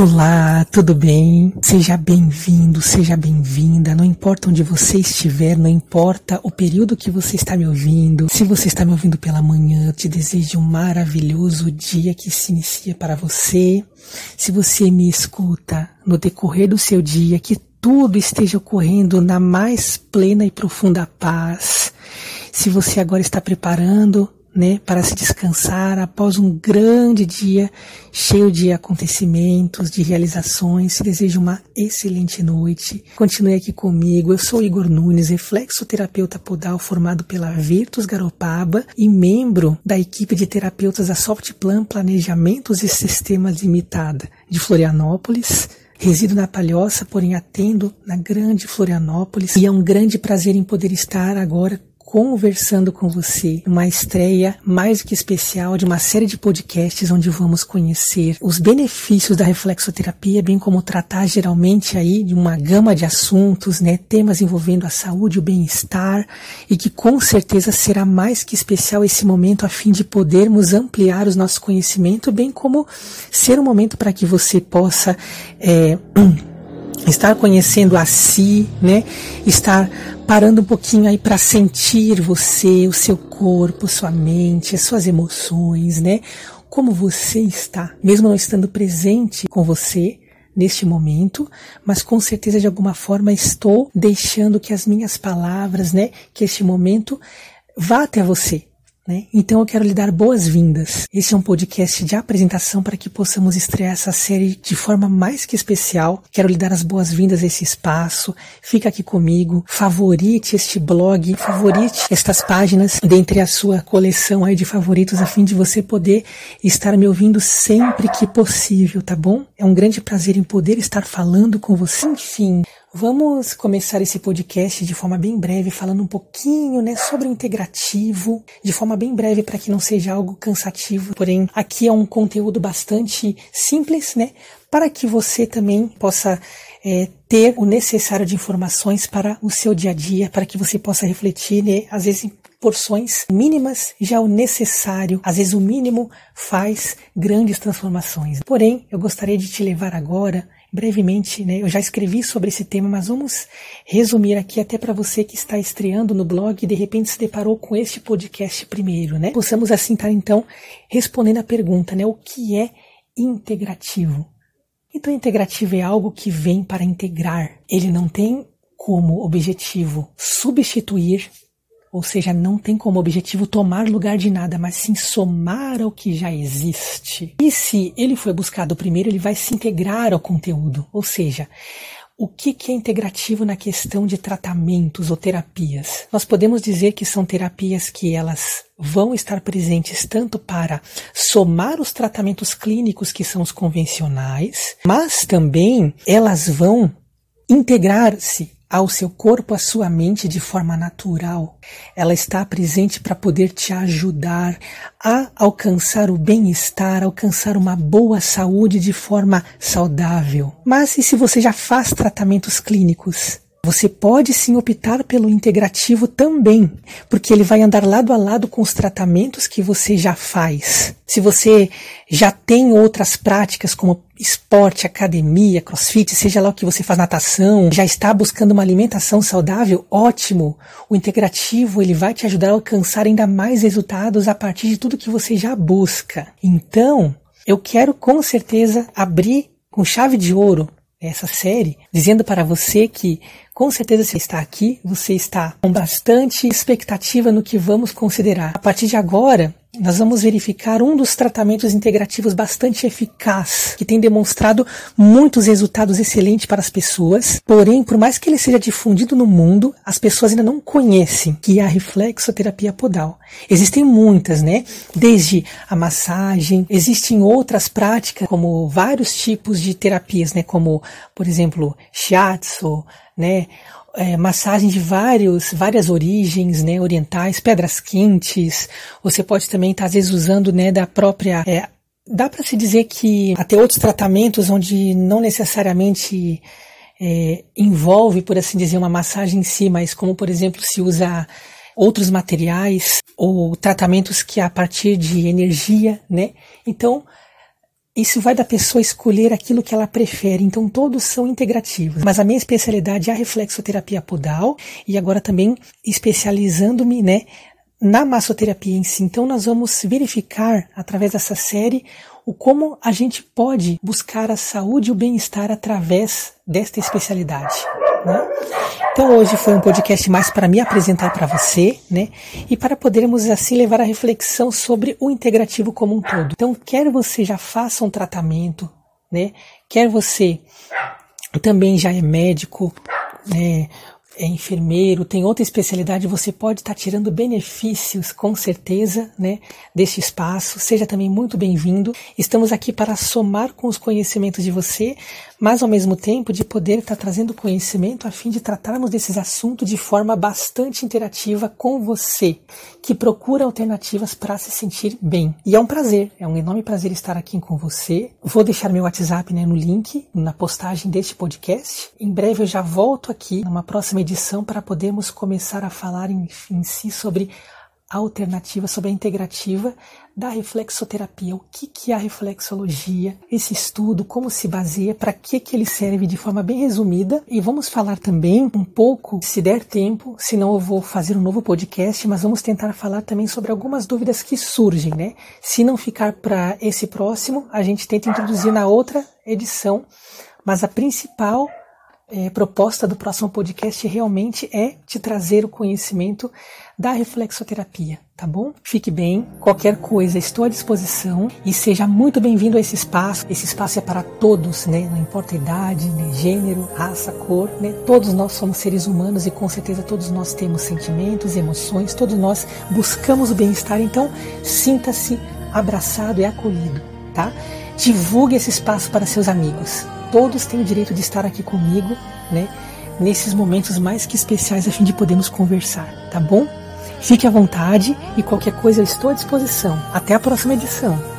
Olá, tudo bem? Seja bem-vindo, seja bem-vinda. Não importa onde você estiver, não importa o período que você está me ouvindo. Se você está me ouvindo pela manhã, te desejo um maravilhoso dia que se inicia para você. Se você me escuta no decorrer do seu dia, que tudo esteja ocorrendo na mais plena e profunda paz. Se você agora está preparando né, para se descansar após um grande dia cheio de acontecimentos, de realizações. Desejo uma excelente noite. Continue aqui comigo. Eu sou Igor Nunes, reflexoterapeuta podal formado pela Virtus Garopaba e membro da equipe de terapeutas da Softplan Planejamentos e Sistemas Limitada de Florianópolis. Resido na Palhoça, porém atendo na grande Florianópolis e é um grande prazer em poder estar agora conversando com você, uma estreia mais que especial de uma série de podcasts onde vamos conhecer os benefícios da reflexoterapia, bem como tratar geralmente aí de uma gama de assuntos, né, temas envolvendo a saúde o bem-estar, e que com certeza será mais que especial esse momento a fim de podermos ampliar os nossos conhecimentos, bem como ser um momento para que você possa é, estar conhecendo a si, né? Estar parando um pouquinho aí para sentir você, o seu corpo, sua mente, as suas emoções, né? Como você está, mesmo não estando presente com você neste momento, mas com certeza de alguma forma estou deixando que as minhas palavras, né, que este momento vá até você, né? Então eu quero lhe dar boas-vindas. Este é um podcast de apresentação para que possamos estrear essa série de forma mais que especial. Quero lhe dar as boas-vindas a esse espaço. Fica aqui comigo, favorite este blog, favorite estas páginas dentre a sua coleção aí de favoritos a fim de você poder estar me ouvindo sempre que possível, tá bom? É um grande prazer em poder estar falando com você. Enfim, Vamos começar esse podcast de forma bem breve, falando um pouquinho né, sobre o integrativo, de forma bem breve para que não seja algo cansativo. Porém, aqui é um conteúdo bastante simples, né? Para que você também possa é, ter o necessário de informações para o seu dia a dia, para que você possa refletir, né, às vezes em porções mínimas, já o necessário, às vezes o mínimo faz grandes transformações. Porém, eu gostaria de te levar agora brevemente, né? Eu já escrevi sobre esse tema, mas vamos resumir aqui até para você que está estreando no blog e de repente se deparou com este podcast primeiro, né? Possamos assim estar então respondendo a pergunta, né? O que é integrativo? Então, integrativo é algo que vem para integrar. Ele não tem como objetivo substituir ou seja, não tem como objetivo tomar lugar de nada, mas sim somar ao que já existe. E se ele foi buscado primeiro, ele vai se integrar ao conteúdo. Ou seja, o que, é integrativo na questão de tratamentos ou terapias? Nós podemos dizer que são terapias que elas vão estar presentes tanto para somar os tratamentos clínicos que são os convencionais, mas também elas vão integrar-se ao seu corpo, à sua mente de forma natural. Ela está presente para poder te ajudar a alcançar o bem-estar, alcançar uma boa saúde de forma saudável. Mas e se você já faz tratamentos clínicos? Você pode sim optar pelo integrativo também, porque ele vai andar lado a lado com os tratamentos que você já faz. Se você já tem outras práticas como esporte, academia, crossfit, seja lá o que você faz, natação, já está buscando uma alimentação saudável, ótimo. O integrativo ele vai te ajudar a alcançar ainda mais resultados a partir de tudo que você já busca. Então, eu quero com certeza abrir com chave de ouro essa série, dizendo para você que com certeza você está aqui, você está com bastante expectativa no que vamos considerar. A partir de agora, nós vamos verificar um dos tratamentos integrativos bastante eficaz, que tem demonstrado muitos resultados excelentes para as pessoas. Porém, por mais que ele seja difundido no mundo, as pessoas ainda não conhecem que é a reflexoterapia podal. Existem muitas, né? Desde a massagem, existem outras práticas, como vários tipos de terapias, né? Como, por exemplo, shiatsu, né? é, massagem de vários, várias origens, né, orientais, pedras quentes. Você pode também estar, tá, às vezes, usando, né, da própria, é, dá para se dizer que até outros tratamentos onde não necessariamente é, envolve, por assim dizer, uma massagem em si, mas como, por exemplo, se usa outros materiais ou tratamentos que a partir de energia, né? Então, isso vai da pessoa escolher aquilo que ela prefere, então todos são integrativos. Mas a minha especialidade é a reflexoterapia podal e agora também especializando-me, né, na massoterapia em si. Então nós vamos verificar através dessa série o como a gente pode buscar a saúde e o bem-estar através desta especialidade. Né? Então hoje foi um podcast mais para me apresentar para você, né? E para podermos assim levar a reflexão sobre o integrativo como um todo. Então, quer você já faça um tratamento, né? Quer você também já é médico, né? É enfermeiro, tem outra especialidade, você pode estar tá tirando benefícios, com certeza, né, deste espaço. Seja também muito bem-vindo. Estamos aqui para somar com os conhecimentos de você, mas ao mesmo tempo de poder estar tá trazendo conhecimento a fim de tratarmos desses assuntos de forma bastante interativa com você, que procura alternativas para se sentir bem. E é um prazer, é um enorme prazer estar aqui com você. Vou deixar meu WhatsApp né, no link, na postagem deste podcast. Em breve eu já volto aqui numa próxima edição para podermos começar a falar em, em si sobre a alternativa, sobre a integrativa da reflexoterapia. O que, que é a reflexologia? Esse estudo, como se baseia, para que, que ele serve de forma bem resumida. E vamos falar também um pouco, se der tempo, senão eu vou fazer um novo podcast, mas vamos tentar falar também sobre algumas dúvidas que surgem, né? Se não ficar para esse próximo, a gente tenta introduzir na outra edição. Mas a principal é, proposta do próximo podcast realmente é te trazer o conhecimento da reflexoterapia, tá bom? Fique bem, qualquer coisa estou à disposição e seja muito bem-vindo a esse espaço. Esse espaço é para todos, né? Não importa idade, né? gênero, raça, cor, né? Todos nós somos seres humanos e com certeza todos nós temos sentimentos, emoções, todos nós buscamos o bem-estar, então sinta-se abraçado e acolhido, tá? Divulgue esse espaço para seus amigos todos têm o direito de estar aqui comigo, né? Nesses momentos mais que especiais a fim de podermos conversar, tá bom? Fique à vontade e qualquer coisa eu estou à disposição. Até a próxima edição.